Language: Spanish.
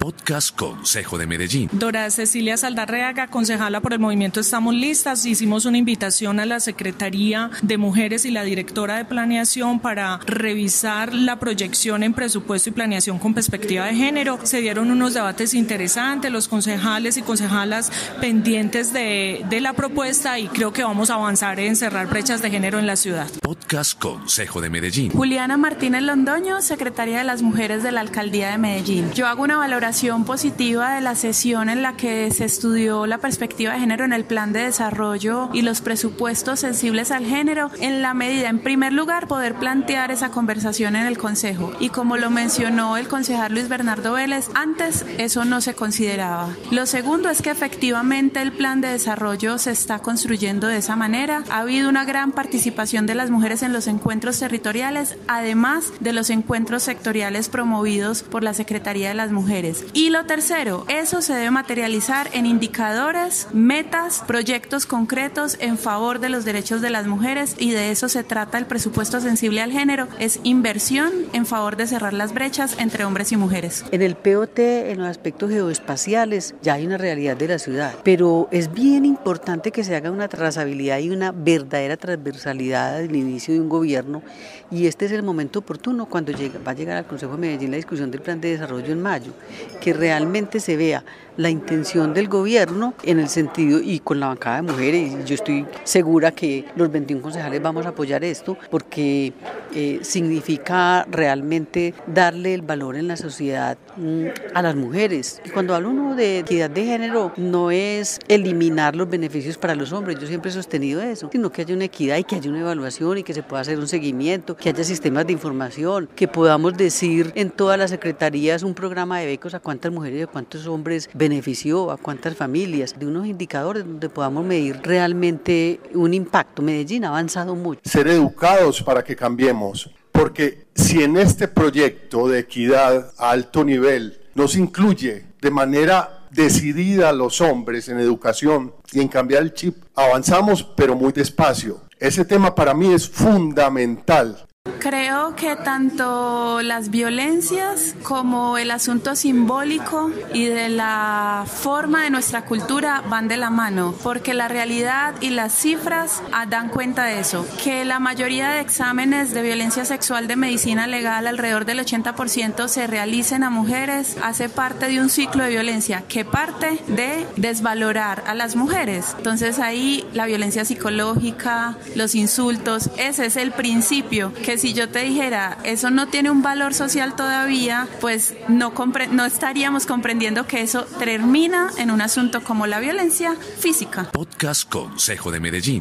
Podcast Consejo de Medellín. Dora Cecilia Saldarreaga, concejala por el movimiento Estamos Listas, hicimos una invitación a la Secretaría de Mujeres y la directora de Planeación para revisar la proyección en presupuesto y planeación con perspectiva de género. Se dieron unos debates interesantes, los concejales y concejalas pendientes de, de la propuesta y creo que vamos a avanzar en cerrar brechas de género en la ciudad. Podcast Consejo de Medellín. Juliana Martínez Londoño, secretaria de las Mujeres de la Alcaldía de Medellín. Yo hago una valoración positiva de la sesión en la que se estudió la perspectiva de género en el plan de desarrollo y los presupuestos sensibles al género, en la medida, en primer lugar, poder plantear esa conversación en el Consejo. Y como lo mencionó el concejal Luis Bernardo Vélez, antes eso no se consideraba. Lo segundo es que efectivamente el plan de desarrollo se está construyendo de esa manera. Ha habido una gran participación de las mujeres en los encuentros territoriales, además de los encuentros sectoriales promovidos por la Secretaría de las Mujeres. Y lo tercero, eso se debe materializar en indicadores, metas, proyectos concretos en favor de los derechos de las mujeres y de eso se trata el presupuesto sensible al género, es inversión en favor de cerrar las brechas entre hombres y mujeres. En el POT, en los aspectos geoespaciales, ya hay una realidad de la ciudad, pero es bien importante que se haga una trazabilidad y una verdadera transversalidad al inicio de un gobierno y este es el momento oportuno cuando llega, va a llegar al Consejo de Medellín la discusión del plan de desarrollo en mayo que realmente se vea la intención del gobierno en el sentido y con la bancada de mujeres. Y yo estoy segura que los 21 concejales vamos a apoyar esto porque eh, significa realmente darle el valor en la sociedad mm, a las mujeres. Y cuando hablo uno de equidad de género, no es eliminar los beneficios para los hombres, yo siempre he sostenido eso, sino que haya una equidad y que haya una evaluación y que se pueda hacer un seguimiento, que haya sistemas de información, que podamos decir en todas las secretarías un programa de becos a cuántas mujeres y a cuántos hombres benefició, a cuántas familias, de unos indicadores donde podamos medir realmente un impacto. Medellín ha avanzado mucho. Ser educados para que cambiemos, porque si en este proyecto de equidad a alto nivel nos incluye de manera decidida a los hombres en educación y en cambiar el chip, avanzamos pero muy despacio. Ese tema para mí es fundamental Creo que tanto las violencias como el asunto simbólico y de la forma de nuestra cultura van de la mano, porque la realidad y las cifras ah, dan cuenta de eso, que la mayoría de exámenes de violencia sexual de medicina legal, alrededor del 80%, se realicen a mujeres, hace parte de un ciclo de violencia que parte de desvalorar a las mujeres. Entonces ahí la violencia psicológica, los insultos, ese es el principio que si yo te dijera, eso no tiene un valor social todavía, pues no, no estaríamos comprendiendo que eso termina en un asunto como la violencia física. Podcast Consejo de Medellín.